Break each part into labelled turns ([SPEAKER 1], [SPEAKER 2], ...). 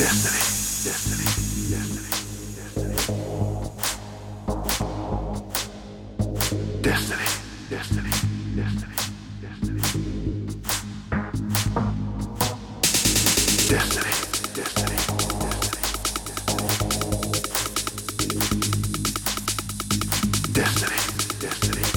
[SPEAKER 1] destiny, destiny, destiny, destiny, destiny, destiny, destiny, destiny, destiny, destiny, destiny, destiny, destiny.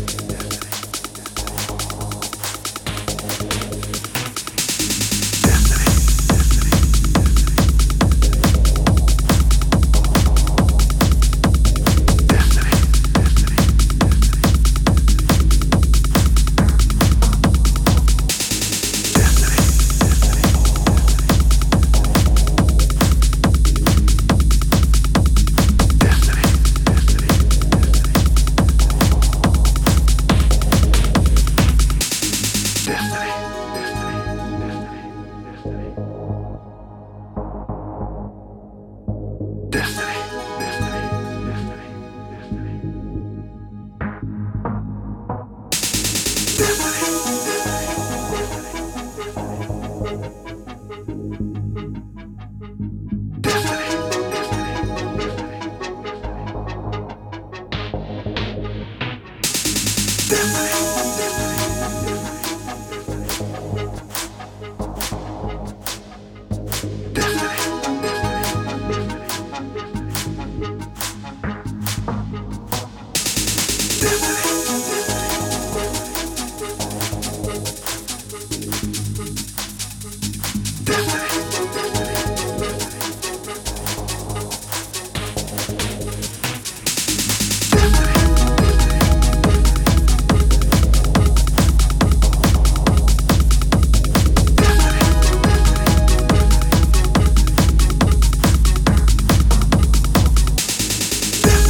[SPEAKER 1] Destiny,